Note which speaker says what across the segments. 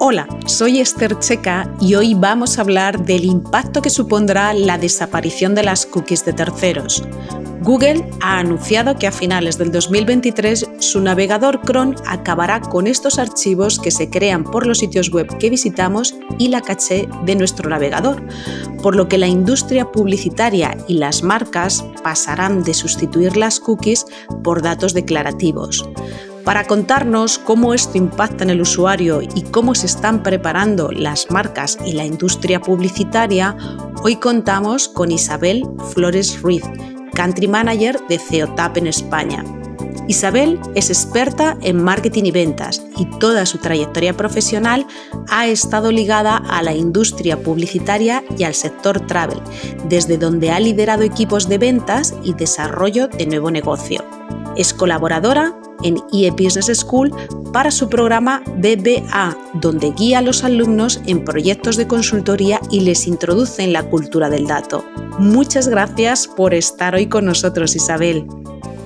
Speaker 1: Hola, soy Esther Checa y hoy vamos a hablar del impacto que supondrá la desaparición de las cookies de terceros. Google ha anunciado que a finales del 2023 su navegador Chrome acabará con estos archivos que se crean por los sitios web que visitamos y la caché de nuestro navegador, por lo que la industria publicitaria y las marcas pasarán de sustituir las cookies por datos declarativos. Para contarnos cómo esto impacta en el usuario y cómo se están preparando las marcas y la industria publicitaria, hoy contamos con Isabel Flores Ruiz, Country Manager de CEOTAP en España. Isabel es experta en marketing y ventas y toda su trayectoria profesional ha estado ligada a la industria publicitaria y al sector travel, desde donde ha liderado equipos de ventas y desarrollo de nuevo negocio. Es colaboradora en IE Business School para su programa BBA, donde guía a los alumnos en proyectos de consultoría y les introduce en la cultura del dato. Muchas gracias por estar hoy con nosotros, Isabel.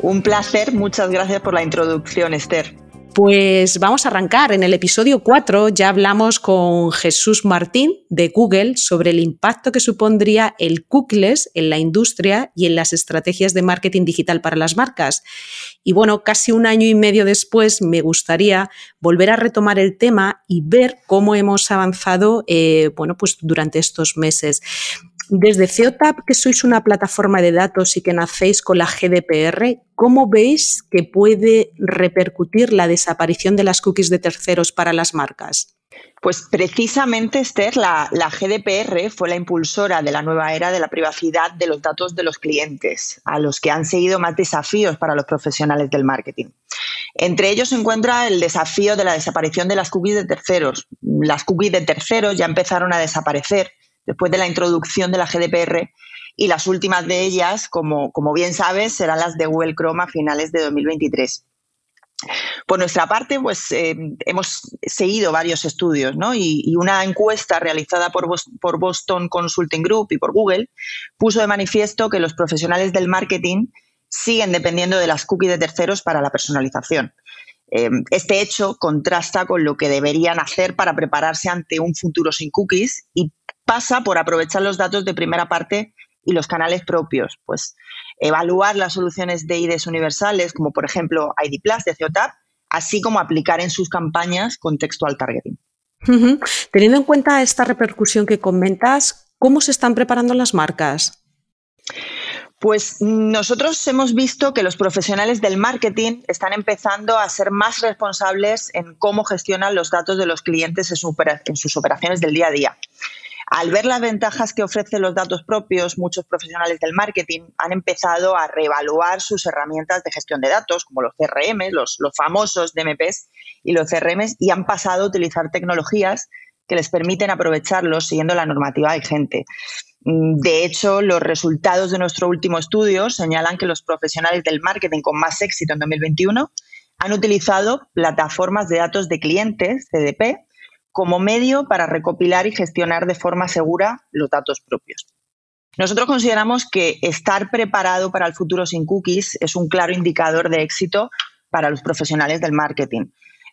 Speaker 2: Un placer, muchas gracias por la introducción, Esther.
Speaker 1: Pues vamos a arrancar. En el episodio 4 ya hablamos con Jesús Martín de Google sobre el impacto que supondría el cookies en la industria y en las estrategias de marketing digital para las marcas. Y bueno, casi un año y medio después me gustaría volver a retomar el tema y ver cómo hemos avanzado eh, bueno, pues durante estos meses. Desde CEOTAP, que sois una plataforma de datos y que nacéis con la GDPR, ¿cómo veis que puede repercutir la desaparición de las cookies de terceros para las marcas?
Speaker 2: Pues precisamente, Esther, la, GDPR fue la impulsora de la nueva era de la privacidad de los datos de los clientes, a los que han seguido más desafíos para los profesionales del marketing. Entre ellos se encuentra el desafío de la desaparición de las cookies de terceros. Las cookies de terceros ya empezaron a desaparecer después de la introducción de la GDPR y las últimas de ellas, como, como bien sabes, serán las de Google Chrome a finales de 2023. Por nuestra parte, pues eh, hemos seguido varios estudios ¿no? y, una encuesta realizada por, por, Boston Consulting Group y por Google puso de manifiesto que los profesionales del marketing siguen dependiendo de las cookies de terceros para la personalización. Eh, este hecho contrasta con lo que deberían hacer para prepararse ante un futuro sin cookies y pasa por aprovechar los datos de primera parte y los canales propios, pues evaluar las soluciones de IDs universales, como por ejemplo ID Plus de CEOTAP, así como aplicar en sus campañas contextual targeting.
Speaker 1: Teniendo en cuenta esta repercusión que comentas, ¿cómo se están preparando las marcas?
Speaker 2: Pues nosotros hemos visto que los profesionales del marketing están empezando a ser más responsables en cómo gestionan los datos de los clientes en, sus operaciones del día a día. Al ver las ventajas que ofrecen los datos propios, muchos profesionales del marketing han empezado a reevaluar sus herramientas de gestión de datos, como los CRM, los, famosos DMPs y los CRM, y han pasado a utilizar tecnologías que les permiten aprovecharlos siguiendo la normativa vigente. Mm, de hecho, los resultados de nuestro último estudio señalan que los profesionales del marketing con más éxito en 2021 han utilizado plataformas de datos de clientes, CDP, como medio para recopilar y gestionar de forma segura los datos propios. Nosotros consideramos que estar preparado para el futuro sin cookies es un claro indicador de éxito para los profesionales del marketing.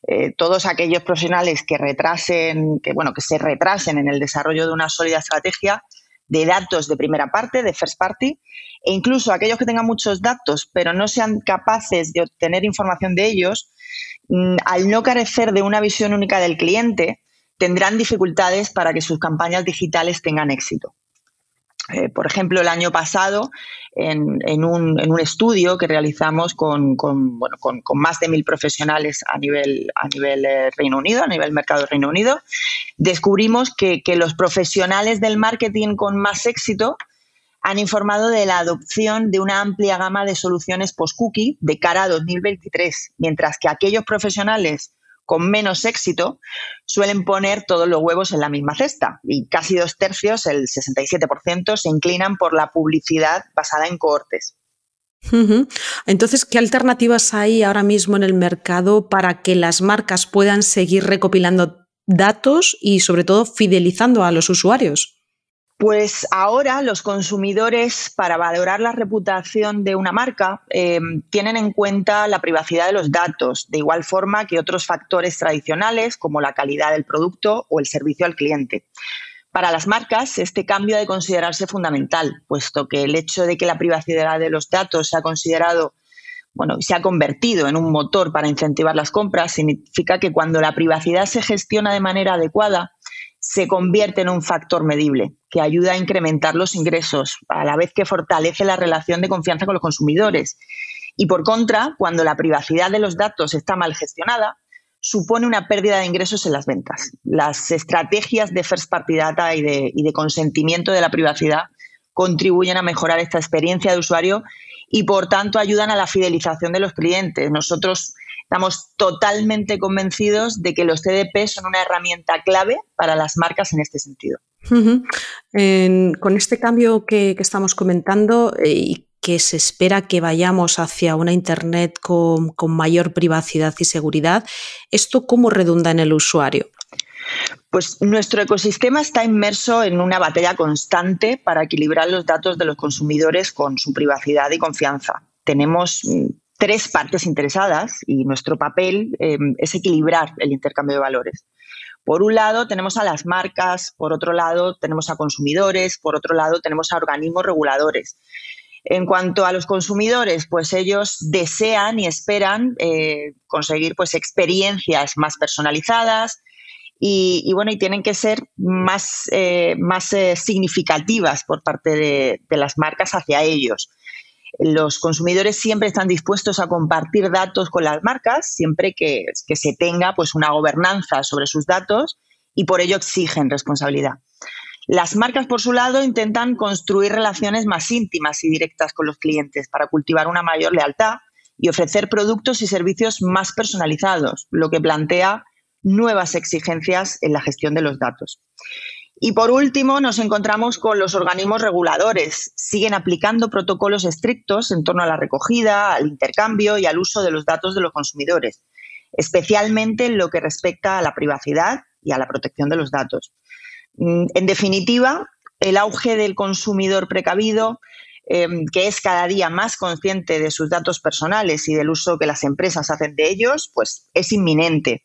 Speaker 2: Eh, todos aquellos profesionales que retrasen, que bueno, que se retrasen en el desarrollo de una sólida estrategia de datos de primera parte, de first party, e incluso aquellos que tengan muchos datos pero no sean capaces de obtener información de ellos, mm, al no carecer de una visión única del cliente, tendrán dificultades para que sus campañas digitales tengan éxito. Eh, por ejemplo, el año pasado, en, un, estudio que realizamos con, más de mil profesionales a nivel, eh, Reino Unido, a nivel mercado Reino Unido, descubrimos que, los profesionales del marketing con más éxito han informado de la adopción de una amplia gama de soluciones post-cookie de cara a 2023, mientras que aquellos profesionales con menos éxito suelen poner todos los huevos en la misma cesta y casi dos tercios, el 67%, se inclinan por la publicidad basada en cohortes.
Speaker 1: Entonces, ¿qué alternativas hay ahora mismo en el mercado para que las marcas puedan seguir recopilando datos y sobre todo fidelizando a los usuarios?
Speaker 2: Pues ahora los consumidores, para valorar la reputación de una marca, eh, tienen en cuenta la privacidad de los datos, de igual forma que otros factores tradicionales como la calidad del producto o el servicio al cliente. Para las marcas, este cambio ha de considerarse fundamental, puesto que el hecho de que la privacidad de los datos se ha considerado bueno, se ha convertido en un motor para incentivar las compras, significa que cuando la privacidad se gestiona de manera adecuada, se convierte en un factor medible que ayuda a incrementar los ingresos, a la vez que fortalece la relación de confianza con los consumidores. Y por contra, cuando la privacidad de los datos está mal gestionada, supone una pérdida de ingresos en las ventas. Las estrategias de first party data y de, y de consentimiento de la privacidad contribuyen a mejorar esta experiencia de usuario y por tanto ayudan a la fidelización de los clientes. Nosotros Estamos totalmente convencidos de que los CDP son una herramienta clave para las marcas en este sentido.
Speaker 1: con este cambio que, estamos comentando eh, y que se espera que vayamos hacia una Internet con, mayor privacidad y seguridad, ¿esto cómo redunda en el usuario?
Speaker 2: Pues nuestro ecosistema está inmerso en una batalla constante para equilibrar los datos de los consumidores con su privacidad y confianza. Tenemos mm, tres partes interesadas y nuestro papel em, es equilibrar el intercambio de valores. Por un lado tenemos a las marcas, por otro lado tenemos a consumidores, por otro lado tenemos a organismos reguladores. En cuanto a los consumidores, pues ellos desean y esperan eh, conseguir pues experiencias más personalizadas y, bueno y tienen que ser más, eh, más eh, significativas por parte de, de las marcas hacia ellos los consumidores siempre están dispuestos a compartir datos con las marcas, siempre que, se tenga pues, una gobernanza sobre sus datos y por ello exigen responsabilidad. Las marcas, por su lado, intentan construir relaciones más íntimas y directas con los clientes para cultivar una mayor lealtad y ofrecer productos y servicios más personalizados, lo que plantea nuevas exigencias en la gestión de los datos. Y por último, nos encontramos con los organismos reguladores. Siguen aplicando protocolos estrictos en torno a la recogida, al intercambio y al uso de los datos de los consumidores, especialmente en lo que respecta a la privacidad y a la protección de los datos. Mm, en definitiva, el auge del consumidor precavido, em, que es cada día más consciente de sus datos personales y del uso que las empresas hacen de ellos, pues es inminente.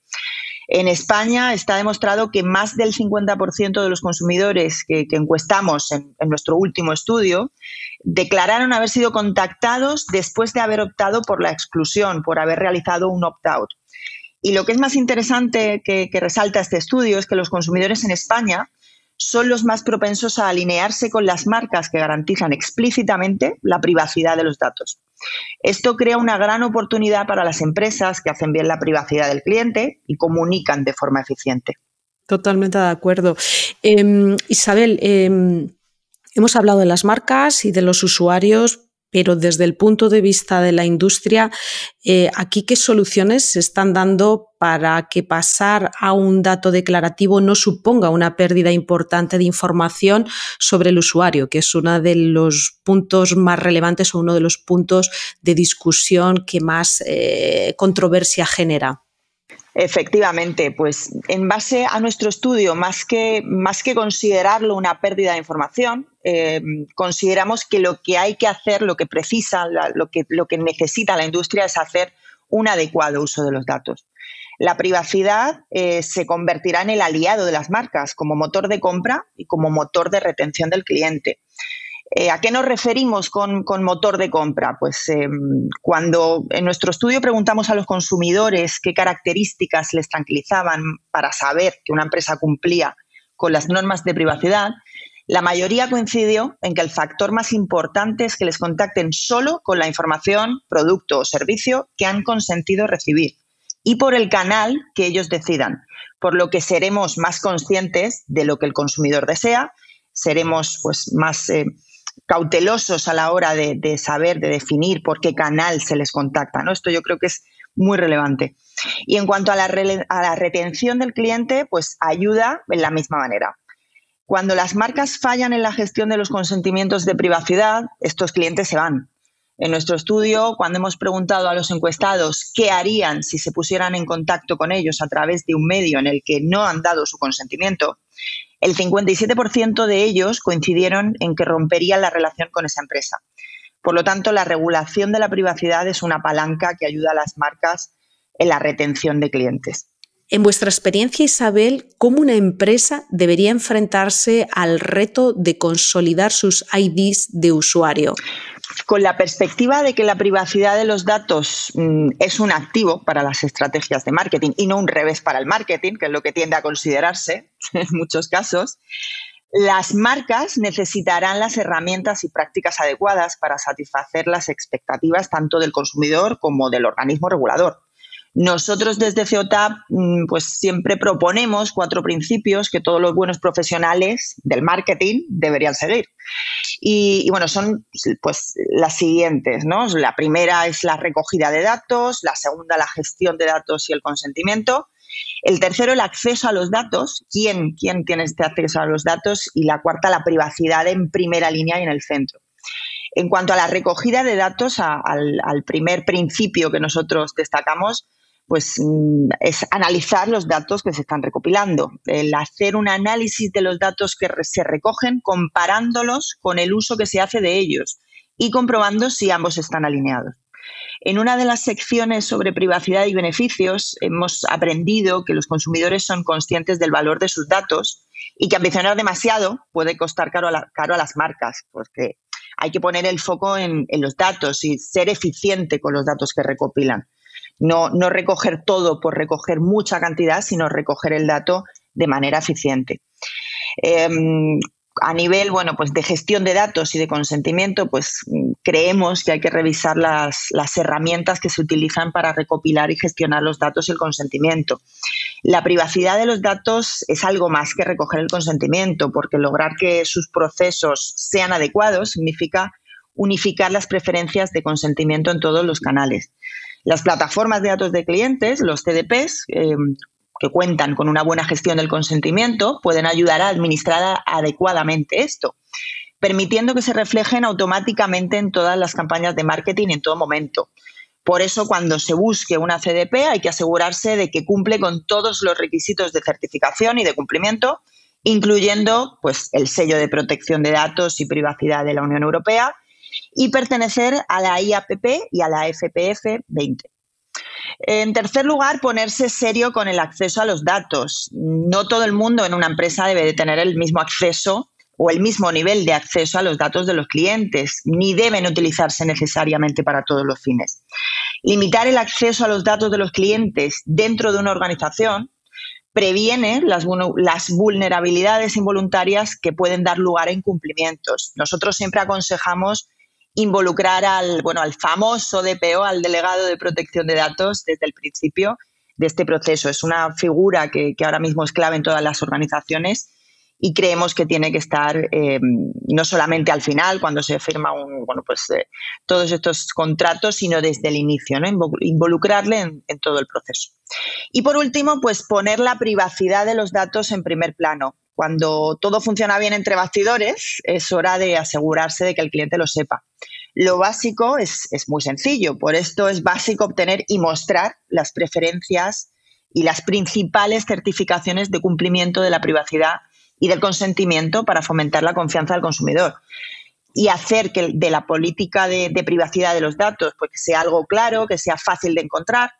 Speaker 2: En España está demostrado que más del 50% de los consumidores que, encuestamos en, nuestro último estudio declararon haber sido contactados después de haber optado por la exclusión, por haber realizado un opt-out. Y lo que es más interesante que resalta este estudio es que los consumidores en España son los más propensos a alinearse con las marcas que garantizan explícitamente la privacidad de los datos. Esto crea una gran oportunidad para las empresas que hacen bien la privacidad del cliente y comunican de forma eficiente.
Speaker 1: Totalmente de acuerdo. Em, Isabel, em, hemos hablado de las marcas y de los usuarios, pero desde el punto de vista de la industria, eh, ¿aquí qué soluciones se están dando para que pasar a un dato declarativo no suponga una pérdida importante de información sobre el usuario, que es uno de los puntos más relevantes o uno de los puntos de discusión que más eh, controversia genera?
Speaker 2: Efectivamente, pues en base a nuestro estudio, más que, más que considerarlo una pérdida de información, eh, consideramos que lo que hay que hacer, lo que precisa, lo, que, lo que necesita la industria es hacer un adecuado uso de los datos. La privacidad eh, se convertirá en el aliado de las marcas como motor de compra y como motor de retención del cliente. Eh, ¿A qué nos referimos con, motor de compra? Pues em, cuando en nuestro estudio preguntamos a los consumidores qué características les tranquilizaban para saber que una empresa cumplía con las normas de privacidad, La mayoría coincidió en que el factor más importante es que les contacten solo con la información, producto o servicio que han consentido recibir y por el canal que ellos decidan, por lo que seremos más conscientes de lo que el consumidor desea, seremos pues, más eh, cautelosos a la hora de, saber, de definir por qué canal se les contacta. ¿no? Esto yo creo que es muy relevante. Y en cuanto a la, a la retención del cliente, pues ayuda en la misma manera. Cuando las marcas fallan en la gestión de los consentimientos de privacidad, estos clientes se van. En nuestro estudio, cuando hemos preguntado a los encuestados qué harían si se pusieran en contacto con ellos a través de un medio en el que no han dado su consentimiento, el 57% de ellos coincidieron en que romperían la relación con esa empresa. Por lo tanto, la regulación de la privacidad es una palanca que ayuda a las marcas en la retención de clientes.
Speaker 1: En vuestra experiencia, Isabel, ¿cómo una empresa debería enfrentarse al reto de consolidar sus IDs de usuario?
Speaker 2: Con la perspectiva de que la privacidad de los datos mm, es un activo para las estrategias de marketing y no un revés para el marketing, que es lo que tiende a considerarse en muchos casos, las marcas necesitarán las herramientas y prácticas adecuadas para satisfacer las expectativas tanto del consumidor como del organismo regulador. Nosotros desde CEOTAP mm, pues siempre proponemos cuatro principios que todos los buenos profesionales del marketing deberían seguir. Y, bueno, son pues las siguientes, ¿no? La primera es la recogida de datos, la segunda la gestión de datos y el consentimiento. El tercero, el acceso a los datos. ¿Quién, quién tiene este acceso a los datos? Y la cuarta, la privacidad en primera línea y en el centro. En cuanto a la recogida de datos, al, primer principio que nosotros destacamos, pues mm, es analizar los datos que se están recopilando, el hacer un análisis de los datos que se recogen comparándolos con el uso que se hace de ellos y comprobando si ambos están alineados. En una de las secciones sobre privacidad y beneficios hemos aprendido que los consumidores son conscientes del valor de sus datos y que ambicionar demasiado puede costar caro a, caro a las marcas, porque hay que poner el foco en los datos y ser eficiente con los datos que recopilan. No, no recoger todo por recoger mucha cantidad, sino recoger el dato de manera eficiente. Em, a nivel bueno, pues de gestión de datos y de consentimiento, pues creemos que hay que revisar las, las, herramientas que se utilizan para recopilar y gestionar los datos y el consentimiento. La privacidad de los datos es algo más que recoger el consentimiento, porque lograr que sus procesos sean adecuados significa unificar las preferencias de consentimiento en todos los canales. Las plataformas de datos de clientes, los CDPs, eh, que cuentan con una buena gestión del consentimiento, pueden ayudar a administrar adecuadamente esto, permitiendo que se reflejen automáticamente en todas las campañas de marketing en todo momento. Por eso, cuando se busque una CDP, hay que asegurarse de que cumple con todos los requisitos de certificación y de cumplimiento, incluyendo pues, el sello de protección de datos y privacidad de la Unión Europea y pertenecer a la IAPP y a la FPF 20. En tercer lugar, ponerse serio con el acceso a los datos. No todo el mundo en una empresa debe de tener el mismo acceso o el mismo nivel de acceso a los datos de los clientes, ni deben utilizarse necesariamente para todos los fines. Limitar el acceso a los datos de los clientes dentro de una organización previene las, vulnerabilidades involuntarias que pueden dar lugar a incumplimientos. Nosotros siempre aconsejamos involucrar al, bueno, al famoso DPO, al delegado de protección de datos, desde el principio de este proceso. Es una figura que, ahora mismo es clave en todas las organizaciones y creemos que tiene que estar eh, no solamente al final, cuando se firma un, bueno, pues, eh, todos estos contratos, sino desde el inicio, ¿no? involucrarle en, en todo el proceso. Y por último, pues poner la privacidad de los datos en primer plano. Cuando todo funciona bien entre bastidores, es hora de asegurarse de que el cliente lo sepa. Lo básico es, muy sencillo, por esto es básico obtener y mostrar las preferencias y las principales certificaciones de cumplimiento de la privacidad y del consentimiento para fomentar la confianza del consumidor y hacer que de la política de, privacidad de los datos pues, sea algo claro, que sea fácil de encontrar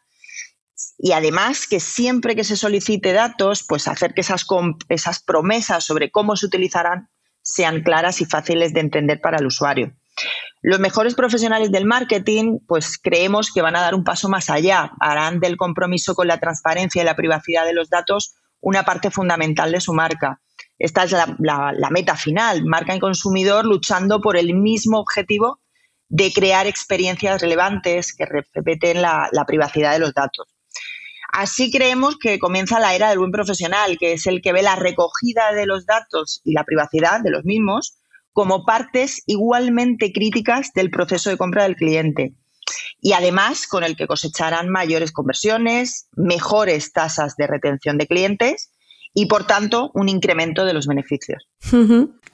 Speaker 2: y además que siempre que se solicite datos, pues hacer que esas, esas promesas sobre cómo se utilizarán sean claras y fáciles de entender para el usuario. Los mejores profesionales del marketing, pues creemos que van a dar un paso más allá, harán del compromiso con la transparencia y la privacidad de los datos una parte fundamental de su marca. Esta es la, meta final, marca y consumidor luchando por el mismo objetivo de crear experiencias relevantes que respeten la, la privacidad de los datos. Así creemos que comienza la era del buen profesional, que es el que ve la recogida de los datos y la privacidad de los mismos como partes igualmente críticas del proceso de compra del cliente. Y además con el que cosecharán mayores conversiones, mejores tasas de retención de clientes y, por tanto, un incremento de los beneficios.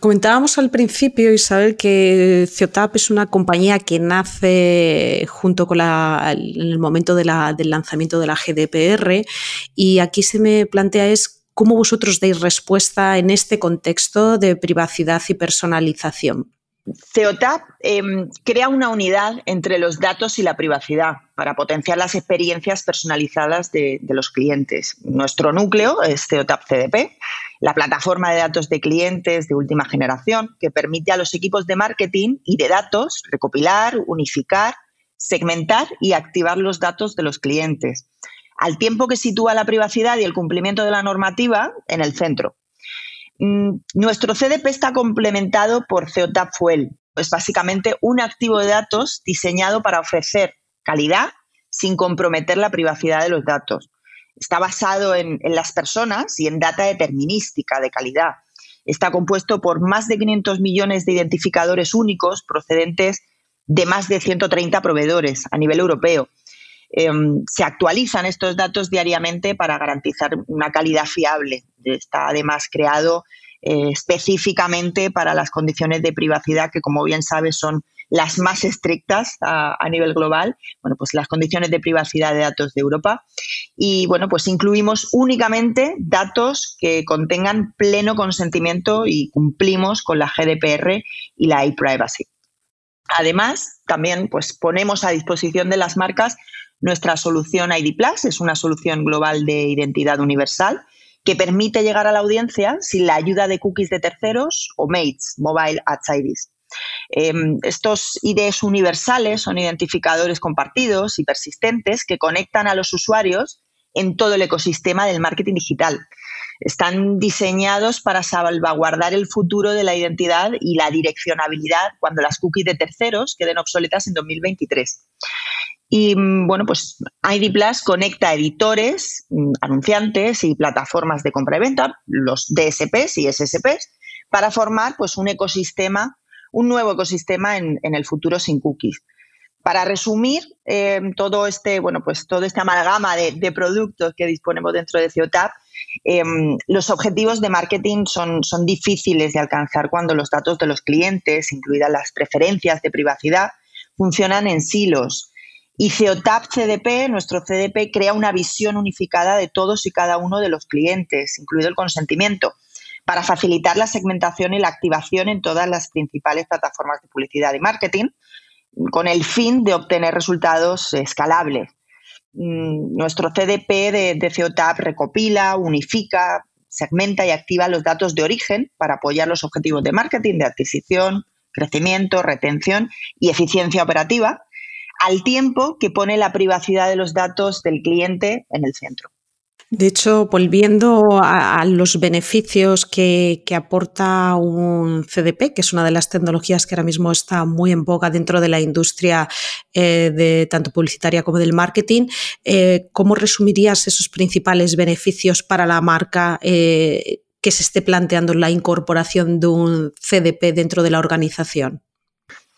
Speaker 1: Comentábamos al principio, Isabel, que Ciotap es una compañía que nace junto con la, en el momento del lanzamiento de la GDPR y aquí se me plantea es cómo vosotros dais respuesta en este contexto de privacidad y personalización.
Speaker 2: CEOTAP em, crea una unidad entre los datos y la privacidad para potenciar las experiencias personalizadas de, los clientes. Nuestro núcleo es CEOTAP CDP, la plataforma de datos de clientes de última generación que permite a los equipos de marketing y de datos recopilar, unificar, segmentar y activar los datos de los clientes, al tiempo que sitúa la privacidad y el cumplimiento de la normativa en el centro. Mm, nuestro CDP está complementado por CEOTAP Fuel. Es básicamente un activo de datos diseñado para ofrecer calidad sin comprometer la privacidad de los datos. Está basado en, las personas y en data determinística de calidad. Está compuesto por más de 500 millones de identificadores únicos procedentes de más de 130 proveedores a nivel europeo. Em, se actualizan estos datos diariamente para garantizar una calidad fiable. Está además creado eh, específicamente para las condiciones de privacidad que, como bien sabes, son las más estrictas a, nivel global, bueno, pues las condiciones de privacidad de datos de Europa. Y bueno, pues incluimos únicamente datos que contengan pleno consentimiento y cumplimos con la GDPR y la e-privacy. Además, también pues ponemos a disposición de las marcas nuestra solución ID Plus, es una solución global de identidad universal que permite llegar a la audiencia sin la ayuda de cookies de terceros o MATES, Mobile Ads IDs. Em, estos IDs universales son identificadores compartidos y persistentes que conectan a los usuarios en todo el ecosistema del marketing digital. Están diseñados para salvaguardar el futuro de la identidad y la direccionabilidad cuando las cookies de terceros queden obsoletas en 2023. Y mm, bueno, pues ID Plus conecta editores, mm, anunciantes y plataformas de compra y venta, los DSPs y SSPs, para formar pues un ecosistema, un nuevo ecosistema en, el futuro sin cookies. Para resumir em, todo este, bueno, pues todo este amalgama de, productos que disponemos dentro de CEOTAP, em, los objetivos de marketing son, son difíciles de alcanzar cuando los datos de los clientes, incluidas las preferencias de privacidad, funcionan en silos y CEOTAP CDP, nuestro CDP, crea una visión unificada de todos y cada uno de los clientes, incluido el consentimiento, para facilitar la segmentación y la activación en todas las principales plataformas de publicidad y marketing, con el fin de obtener resultados escalables. Mm, nuestro CDP de, de CEOTAP recopila, unifica, segmenta y activa los datos de origen para apoyar los objetivos de marketing, de adquisición, crecimiento, retención y eficiencia operativa al tiempo que pone la privacidad de los datos del cliente en el centro.
Speaker 1: De hecho, volviendo a, los beneficios que, aporta un CDP, que es una de las tecnologías que ahora mismo está muy en boga dentro de la industria eh, de tanto publicitaria como del marketing, eh, ¿cómo resumirías esos principales beneficios para la marca eh, que se esté planteando la incorporación de un CDP dentro de la organización?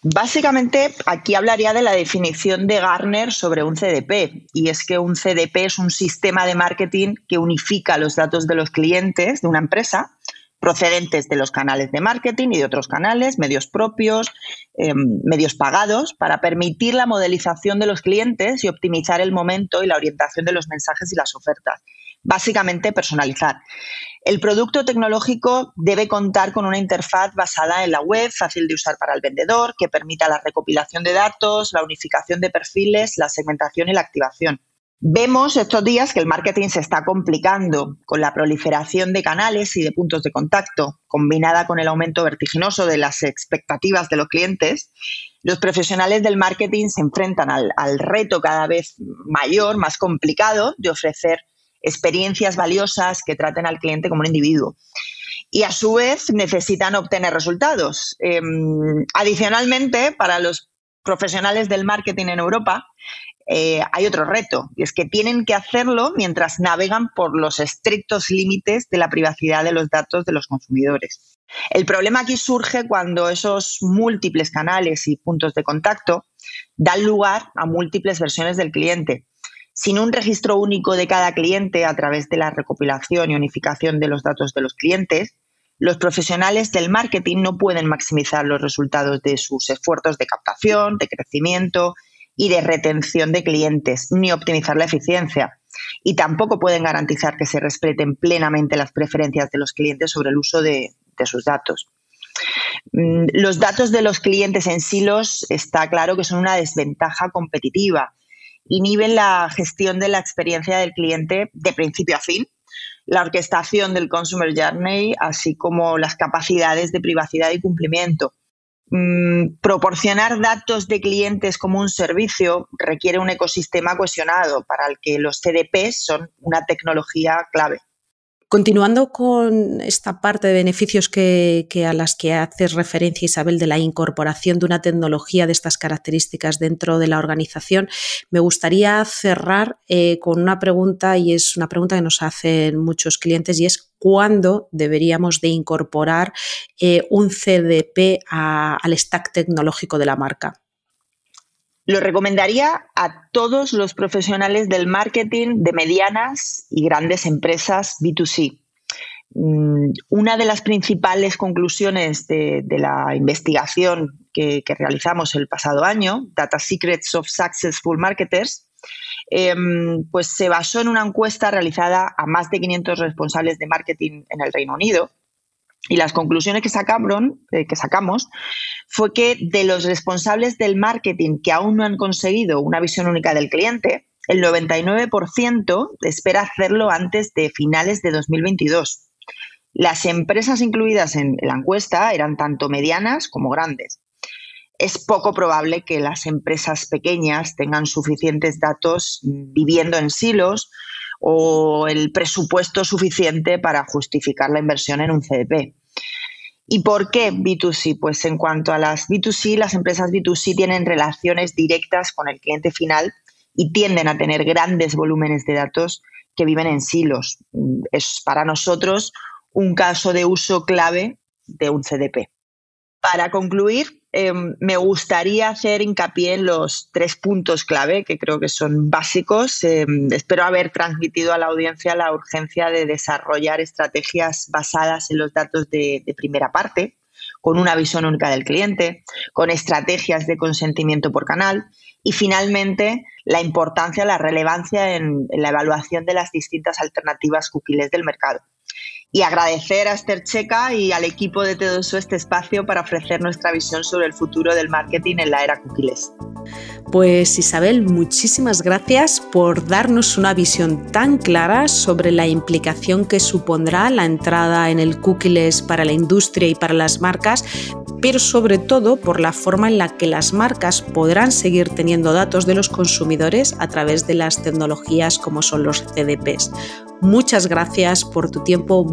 Speaker 2: Básicamente, aquí hablaría de la definición de Garner sobre un CDP, y es que un CDP es un sistema de marketing que unifica los datos de los clientes de una empresa procedentes de los canales de marketing y de otros canales, medios propios, em, medios pagados, para permitir la modelización de los clientes y optimizar el momento y la orientación de los mensajes y las ofertas. Básicamente, personalizar. El producto tecnológico debe contar con una interfaz basada en la web, fácil de usar para el vendedor, que permita la recopilación de datos, la unificación de perfiles, la segmentación y la activación. Vemos estos días que el marketing se está complicando con la proliferación de canales y de puntos de contacto, combinada con el aumento vertiginoso de las expectativas de los clientes. Los profesionales del marketing se enfrentan al, al reto cada vez mayor, más complicado, de ofrecer experiencias valiosas que traten al cliente como un individuo. y a su vez necesitan obtener resultados. Em, adicionalmente, para los profesionales del marketing en Europa, eh, hay otro reto, y es que tienen que hacerlo mientras navegan por los estrictos límites de la privacidad de los datos de los consumidores. El problema aquí surge cuando esos múltiples canales y puntos de contacto dan lugar a múltiples versiones del cliente. Sin un registro único de cada cliente a través de la recopilación y unificación de los datos de los clientes, los profesionales del marketing no pueden maximizar los resultados de sus esfuerzos de captación, de crecimiento y de retención de clientes, ni optimizar la eficiencia. Y tampoco pueden garantizar que se respeten plenamente las preferencias de los clientes sobre el uso de, sus datos. Mm, los datos de los clientes en silos está claro que son una desventaja competitiva. Inhiben la gestión de la experiencia del cliente de principio a fin la orquestación del Consumer Journey, así como las capacidades de privacidad y cumplimiento. Mm, proporcionar datos de clientes como un servicio requiere un ecosistema cohesionado para el que los CDPs son una tecnología clave.
Speaker 1: Continuando con esta parte de beneficios que, a las que haces referencia, Isabel, de la incorporación de una tecnología de estas características dentro de la organización, me gustaría cerrar eh, con una pregunta y es una pregunta que nos hacen muchos clientes y es cuándo deberíamos de incorporar eh, un CDP al stack tecnológico de la marca.
Speaker 2: Lo recomendaría a todos los profesionales del marketing de medianas y grandes empresas B2C. Mm, una de las principales conclusiones de, la investigación que, realizamos el pasado año, Data Secrets of Successful Marketers, em, pues se basó en una encuesta realizada a más de 500 responsables de marketing en el Reino Unido y las conclusiones que, sacaron, eh, que sacamos fue que de los responsables del marketing que aún no han conseguido una visión única del cliente, el 99% espera hacerlo antes de finales de 2022. Las empresas incluidas en la encuesta eran tanto medianas como grandes. Es poco probable que las empresas pequeñas tengan suficientes datos viviendo en silos o el presupuesto suficiente para justificar la inversión en un CDP. ¿Y por qué B2C? Pues en cuanto a las B2C, las empresas B2C tienen relaciones directas con el cliente final y tienden a tener grandes volúmenes de datos que viven en silos. Es para nosotros un caso de uso clave de un CDP. Para concluir, Em, me gustaría hacer hincapié en los tres puntos clave que creo que son básicos. Em, espero haber transmitido a la audiencia la urgencia de desarrollar estrategias basadas en los datos de, primera parte, con una visión única del cliente, con estrategias de consentimiento por canal y finalmente la importancia, la relevancia en, la evaluación de las distintas alternativas cookies del mercado y agradecer a Esther Checa y al equipo de Tedoso este espacio para ofrecer nuestra visión sobre el futuro del marketing en la era cookies.
Speaker 1: Pues Isabel, muchísimas gracias por darnos una visión tan clara sobre la implicación que supondrá la entrada en el cookies para la industria y para las marcas, pero sobre todo por la forma en la que las marcas podrán seguir teniendo datos de los consumidores a través de las tecnologías como son los CDPs. Muchas gracias por tu tiempo,